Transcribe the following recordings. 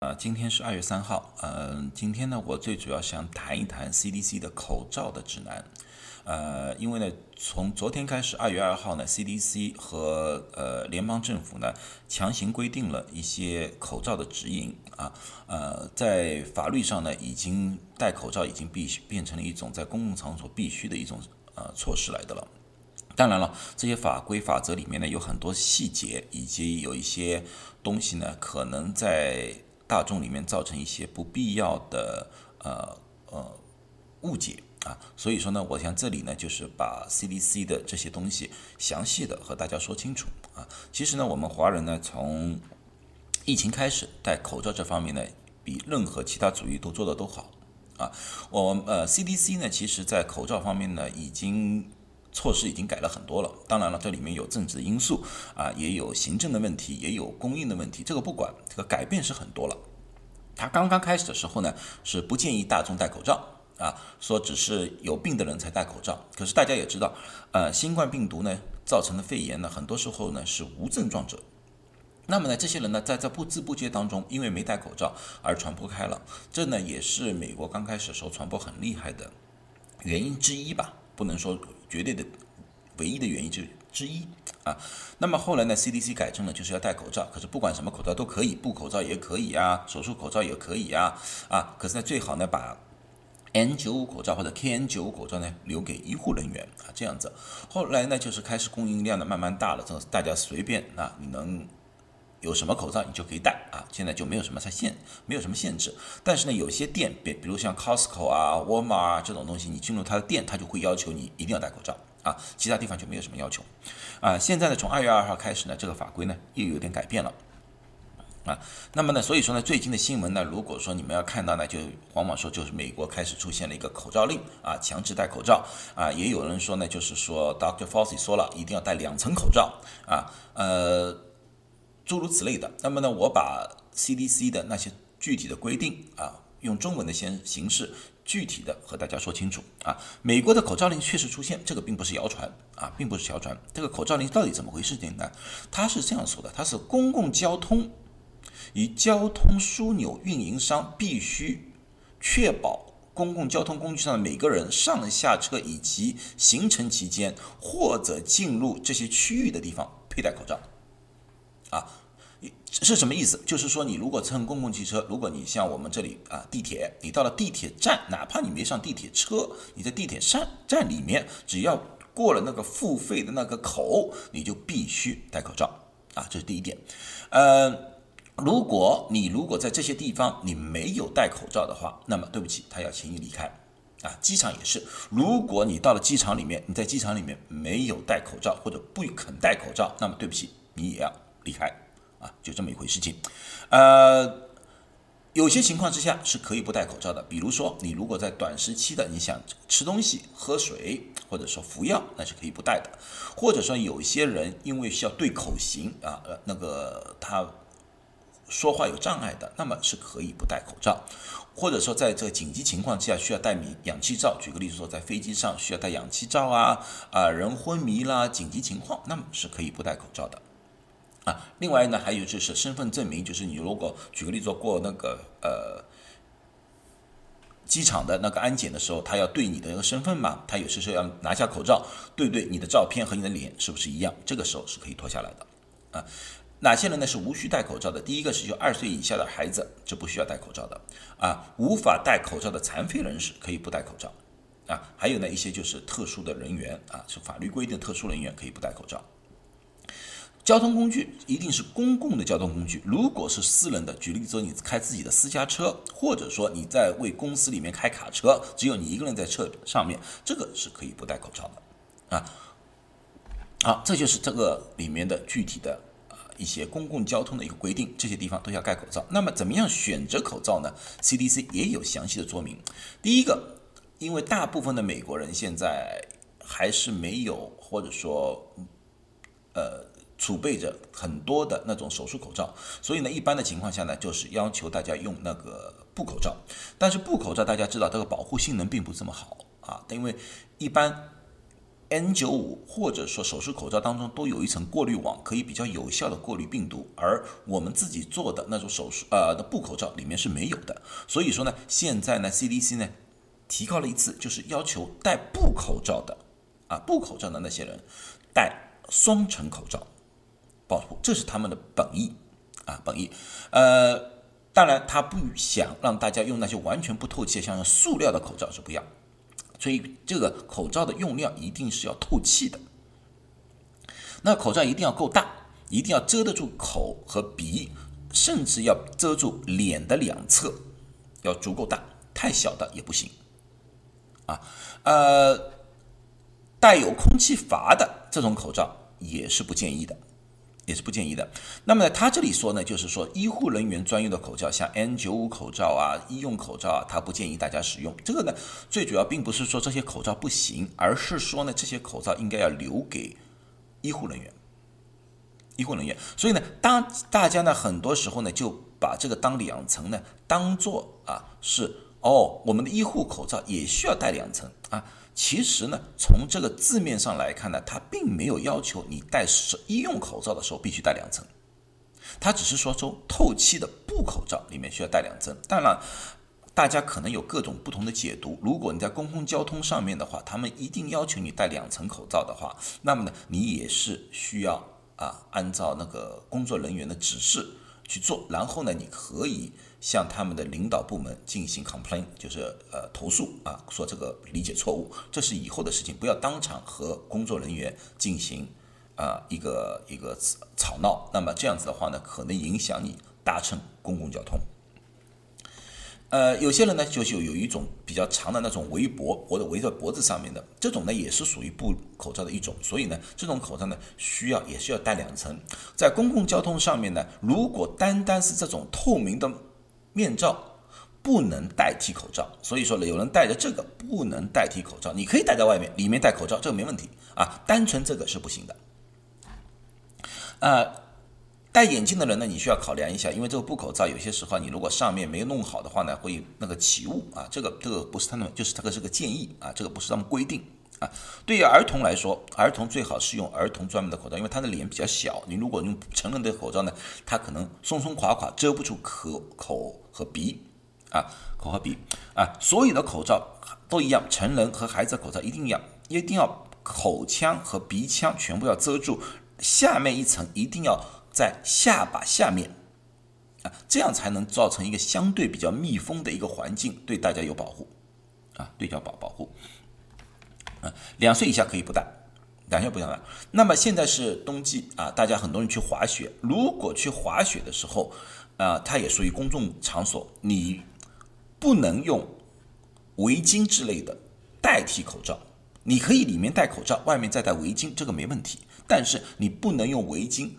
啊，今天是二月三号，嗯，今天呢，我最主要想谈一谈 CDC 的口罩的指南，呃，因为呢，从昨天开始，二月二号呢，CDC 和呃联邦政府呢强行规定了一些口罩的指引啊，呃，在法律上呢，已经戴口罩已经必须变成了一种在公共场所必须的一种呃措施来的了。当然了，这些法规法则里面呢有很多细节，以及有一些东西呢可能在大众里面造成一些不必要的呃呃误解啊，所以说呢，我想这里呢就是把 CDC 的这些东西详细的和大家说清楚啊。其实呢，我们华人呢从疫情开始戴口罩这方面呢，比任何其他主义都做的都好啊。我呃 CDC 呢，其实在口罩方面呢已经。措施已经改了很多了，当然了，这里面有政治因素啊，也有行政的问题，也有供应的问题，这个不管，这个改变是很多了。他刚刚开始的时候呢，是不建议大众戴口罩啊，说只是有病的人才戴口罩。可是大家也知道，呃，新冠病毒呢造成的肺炎呢，很多时候呢是无症状者。那么呢，这些人呢，在这不知不觉当中，因为没戴口罩而传播开了，这呢也是美国刚开始时候传播很厉害的原因之一吧。不能说绝对的唯一的原因之之一啊。那么后来呢，CDC 改正了，就是要戴口罩。可是不管什么口罩都可以，布口罩也可以啊，手术口罩也可以啊啊。可是呢，最好呢把 N95 口罩或者 KN95 口罩呢留给医护人员啊，这样子。后来呢，就是开始供应量呢慢慢大了，这大家随便啊，你能。有什么口罩你就可以戴啊，现在就没有什么限，没有什么限制。但是呢，有些店，比比如像 Costco 啊、沃尔玛啊这种东西，你进入他的店，他就会要求你一定要戴口罩啊。其他地方就没有什么要求啊。现在呢，从二月二号开始呢，这个法规呢又有点改变了啊。那么呢，所以说呢，最近的新闻呢，如果说你们要看到呢，就往往说就是美国开始出现了一个口罩令啊，强制戴口罩啊。也有人说呢，就是说 Dr. Fauci 说了一定要戴两层口罩啊，呃。诸如此类的，那么呢，我把 CDC 的那些具体的规定啊，用中文的先形式具体的和大家说清楚啊。美国的口罩令确实出现，这个并不是谣传啊，并不是谣传。这个口罩令到底怎么回事呢？它是这样说的：它是公共交通与交通枢纽运营商必须确保公共交通工具上的每个人上下车以及行程期间或者进入这些区域的地方佩戴口罩。啊，是什么意思？就是说，你如果乘公共汽车，如果你像我们这里啊，地铁，你到了地铁站，哪怕你没上地铁车，你在地铁站站里面，只要过了那个付费的那个口，你就必须戴口罩啊，这是第一点。呃，如果你如果在这些地方你没有戴口罩的话，那么对不起，他要请你离开啊。机场也是，如果你到了机场里面，你在机场里面没有戴口罩或者不肯戴口罩，那么对不起，你也要。离开啊，就这么一回事情。呃，有些情况之下是可以不戴口罩的，比如说你如果在短时期的你想吃东西、喝水，或者说服药，那是可以不戴的。或者说有些人因为需要对口型啊，呃，那个他说话有障碍的，那么是可以不戴口罩。或者说在这个紧急情况之下需要戴氧氧气罩，举个例子说，在飞机上需要戴氧气罩啊，啊，人昏迷啦，紧急情况，那么是可以不戴口罩的。啊，另外呢，还有就是身份证明，就是你如果举个例子过那个呃机场的那个安检的时候，他要对你的那个身份嘛，他有些时候要拿下口罩，对对，你的照片和你的脸是不是一样？这个时候是可以脱下来的。啊，哪些人呢是无需戴口罩的？第一个是就二岁以下的孩子，这不需要戴口罩的。啊，无法戴口罩的残废人士可以不戴口罩。啊，还有呢一些就是特殊的人员啊，是法律规定特殊人员可以不戴口罩。交通工具一定是公共的交通工具。如果是私人的，举例说你开自己的私家车，或者说你在为公司里面开卡车，只有你一个人在车上面，这个是可以不戴口罩的啊。好，这就是这个里面的具体的呃一些公共交通的一个规定，这些地方都要戴口罩。那么怎么样选择口罩呢？CDC 也有详细的说明。第一个，因为大部分的美国人现在还是没有，或者说呃。储备着很多的那种手术口罩，所以呢，一般的情况下呢，就是要求大家用那个布口罩。但是布口罩大家知道，这个保护性能并不这么好啊，因为一般 N95 或者说手术口罩当中都有一层过滤网，可以比较有效的过滤病毒，而我们自己做的那种手术呃的布口罩里面是没有的。所以说呢，现在呢 CDC 呢提高了一次，就是要求戴布口罩的啊布口罩的那些人戴双层口罩保护，这是他们的本意啊本意。呃，当然他不想让大家用那些完全不透气，像塑料的口罩是不要。所以这个口罩的用料一定是要透气的，那口罩一定要够大，一定要遮得住口和鼻，甚至要遮住脸的两侧，要足够大，太小的也不行。啊，呃，带有空气阀的这种口罩也是不建议的。也是不建议的。那么呢他这里说呢，就是说医护人员专用的口罩，像 N95 口罩啊、医用口罩啊，他不建议大家使用。这个呢，最主要并不是说这些口罩不行，而是说呢，这些口罩应该要留给医护人员。医护人员，所以呢，当大家呢，很多时候呢，就把这个当两层呢，当做啊是哦，我们的医护口罩也需要戴两层啊。其实呢，从这个字面上来看呢，它并没有要求你戴医用口罩的时候必须戴两层，它只是说说透气的布口罩里面需要戴两层。当然，大家可能有各种不同的解读。如果你在公共交通上面的话，他们一定要求你戴两层口罩的话，那么呢，你也是需要啊，按照那个工作人员的指示去做。然后呢，你可以。向他们的领导部门进行 complain，就是呃投诉啊，说这个理解错误，这是以后的事情，不要当场和工作人员进行啊一个一个吵闹，那么这样子的话呢，可能影响你搭乘公共交通。呃，有些人呢，就是有有一种比较长的那种围脖，或者围在脖子上面的，这种呢也是属于布口罩的一种，所以呢，这种口罩呢需要也是要戴两层。在公共交通上面呢，如果单单是这种透明的。面罩不能代替口罩，所以说呢，有人戴着这个不能代替口罩，你可以戴在外面，里面戴口罩，这个没问题啊。单纯这个是不行的。呃，戴眼镜的人呢，你需要考量一下，因为这个布口罩有些时候你如果上面没弄好的话呢，会那个起雾啊。这个这个不是他们，就是这个是个建议啊，这个不是他们规定啊。对于儿童来说，儿童最好是用儿童专门的口罩，因为他的脸比较小，你如果用成人的口罩呢，他可能松松垮垮，遮不住口口。和鼻，啊，口和鼻，啊，所有的口罩都一样，成人和孩子的口罩一定要，一定要口腔和鼻腔全部要遮住，下面一层一定要在下巴下面，啊，这样才能造成一个相对比较密封的一个环境，对大家有保护，啊，对叫保保护，啊，两岁以下可以不戴，两岁不戴。那么现在是冬季啊，大家很多人去滑雪，如果去滑雪的时候。啊，它也属于公众场所，你不能用围巾之类的代替口罩。你可以里面戴口罩，外面再戴围巾，这个没问题。但是你不能用围巾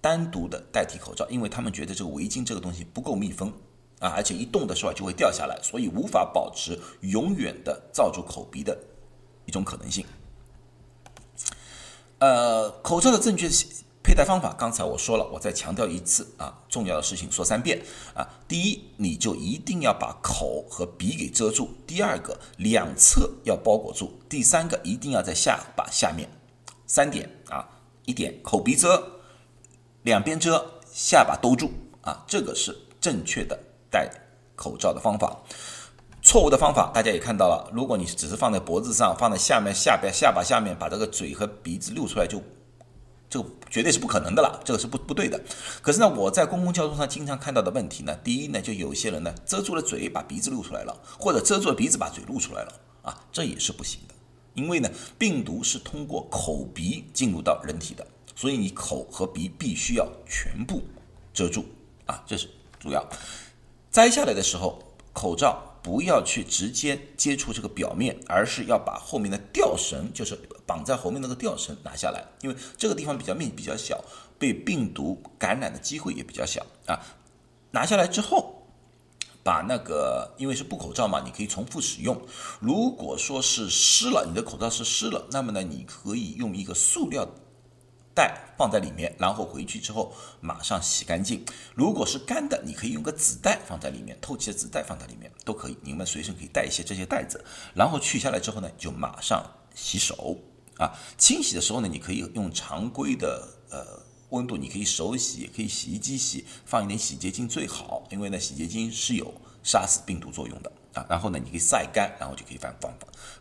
单独的代替口罩，因为他们觉得这个围巾这个东西不够密封啊，而且一动的时候就会掉下来，所以无法保持永远的罩住口鼻的一种可能性。呃，口罩的正确戴方法，刚才我说了，我再强调一次啊，重要的事情说三遍啊。第一，你就一定要把口和鼻给遮住；第二个，两侧要包裹住；第三个，一定要在下巴下面。三点啊，一点口鼻遮，两边遮，下巴兜住啊，这个是正确的戴口罩的方法。错误的方法大家也看到了，如果你只是放在脖子上，放在下面下边下巴下面，把这个嘴和鼻子露出来就。这个绝对是不可能的了，这个是不不对的。可是呢，我在公共交通上经常看到的问题呢，第一呢，就有些人呢遮住了嘴，把鼻子露出来了，或者遮住了鼻子，把嘴露出来了啊，这也是不行的。因为呢，病毒是通过口鼻进入到人体的，所以你口和鼻必须要全部遮住啊，这是主要。摘下来的时候，口罩。不要去直接接触这个表面，而是要把后面的吊绳，就是绑在后面那个吊绳拿下来，因为这个地方比较面比较小，被病毒感染的机会也比较小啊。拿下来之后，把那个因为是布口罩嘛，你可以重复使用。如果说是湿了，你的口罩是湿了，那么呢，你可以用一个塑料。袋放在里面，然后回去之后马上洗干净。如果是干的，你可以用个纸袋放在里面，透气的纸袋放在里面都可以。你们随身可以带一些这些袋子，然后取下来之后呢，就马上洗手啊，清洗的时候呢，你可以用常规的呃温度，你可以手洗，也可以洗衣机洗，放一点洗洁精最好，因为呢，洗洁精是有杀死病毒作用的啊。然后呢，你可以晒干，然后就可以反反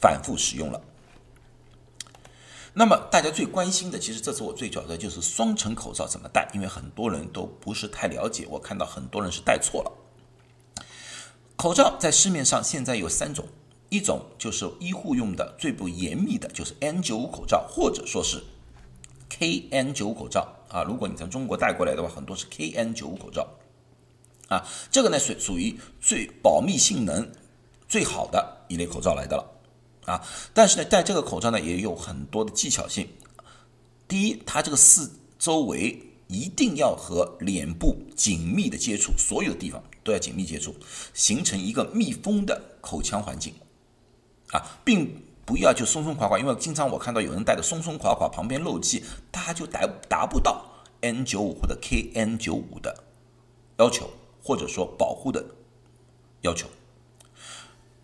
反复使用了。那么大家最关心的，其实这次我最主要的就是双层口罩怎么戴，因为很多人都不是太了解，我看到很多人是戴错了。口罩在市面上现在有三种。一种就是医护用的最不严密的，就是 N95 口罩，或者说是 KN95 口罩啊。如果你从中国带过来的话，很多是 KN95 口罩啊。这个呢属属于最保密性能最好的一类口罩来的了啊。但是呢，戴这个口罩呢也有很多的技巧性。第一，它这个四周围一定要和脸部紧密的接触，所有地方都要紧密接触，形成一个密封的口腔环境。啊，并不要就松松垮垮，因为经常我看到有人戴的松松垮垮，旁边漏气，他就达达不到 N95 或者 KN95 的要求，或者说保护的要求。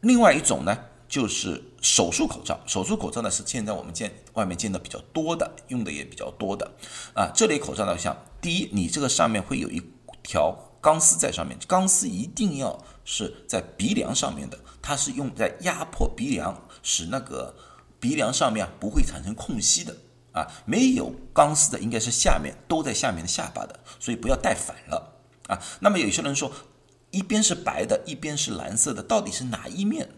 另外一种呢，就是手术口罩。手术口罩呢是现在我们见外面见的比较多的，用的也比较多的。啊，这类口罩呢，像第一，你这个上面会有一条钢丝在上面，钢丝一定要是在鼻梁上面的。它是用在压迫鼻梁，使那个鼻梁上面不会产生空隙的啊。没有钢丝的应该是下面都在下面的下巴的，所以不要戴反了啊。那么有些人说，一边是白的，一边是蓝色的，到底是哪一面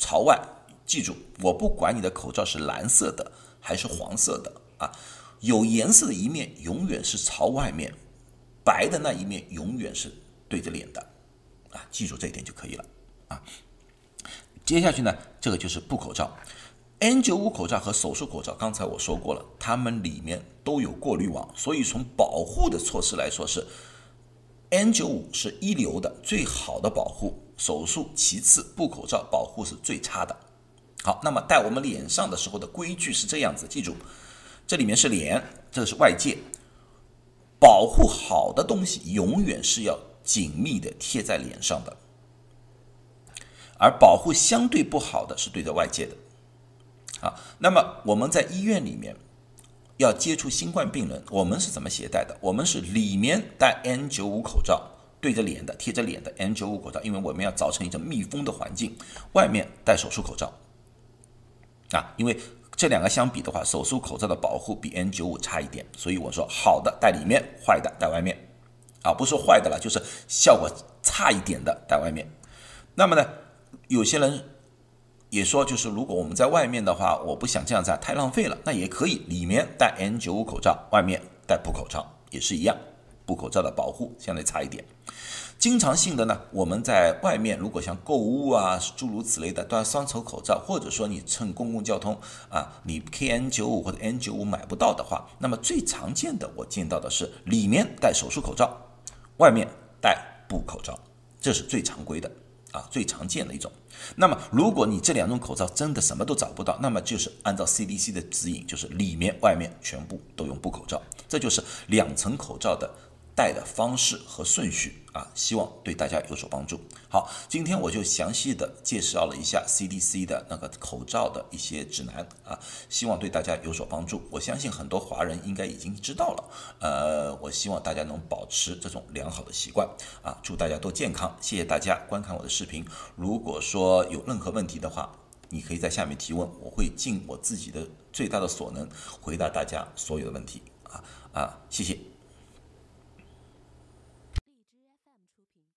朝外？记住，我不管你的口罩是蓝色的还是黄色的啊，有颜色的一面永远是朝外面，白的那一面永远是对着脸的啊。记住这一点就可以了啊。接下去呢，这个就是布口罩，N95 口罩和手术口罩，刚才我说过了，它们里面都有过滤网，所以从保护的措施来说是，N95 是一流的，最好的保护，手术其次，布口罩保护是最差的。好，那么戴我们脸上的时候的规矩是这样子，记住，这里面是脸，这是外界，保护好的东西永远是要紧密的贴在脸上的。而保护相对不好的是对着外界的，啊，那么我们在医院里面要接触新冠病人，我们是怎么携带的？我们是里面戴 N95 口罩，对着脸的、贴着脸的 N95 口罩，因为我们要造成一种密封的环境。外面戴手术口罩，啊，因为这两个相比的话，手术口罩的保护比 N95 差一点，所以我说好的戴里面，坏的戴外面，啊，不说坏的了，就是效果差一点的戴外面。那么呢？有些人也说，就是如果我们在外面的话，我不想这样子，太浪费了。那也可以，里面戴 N95 口罩，外面戴布口罩，也是一样。布口罩的保护相对差一点。经常性的呢，我们在外面如果像购物啊，诸如此类的，都要双层口罩，或者说你乘公共交通啊，你 KN95 或者 N95 买不到的话，那么最常见的我见到的是里面戴手术口罩，外面戴布口罩，这是最常规的。啊，最常见的一种。那么，如果你这两种口罩真的什么都找不到，那么就是按照 CDC 的指引，就是里面、外面全部都用布口罩，这就是两层口罩的。戴的方式和顺序啊，希望对大家有所帮助。好，今天我就详细的介绍了一下 CDC 的那个口罩的一些指南啊，希望对大家有所帮助。我相信很多华人应该已经知道了，呃，我希望大家能保持这种良好的习惯啊，祝大家都健康。谢谢大家观看我的视频。如果说有任何问题的话，你可以在下面提问，我会尽我自己的最大的所能回答大家所有的问题啊啊，谢谢。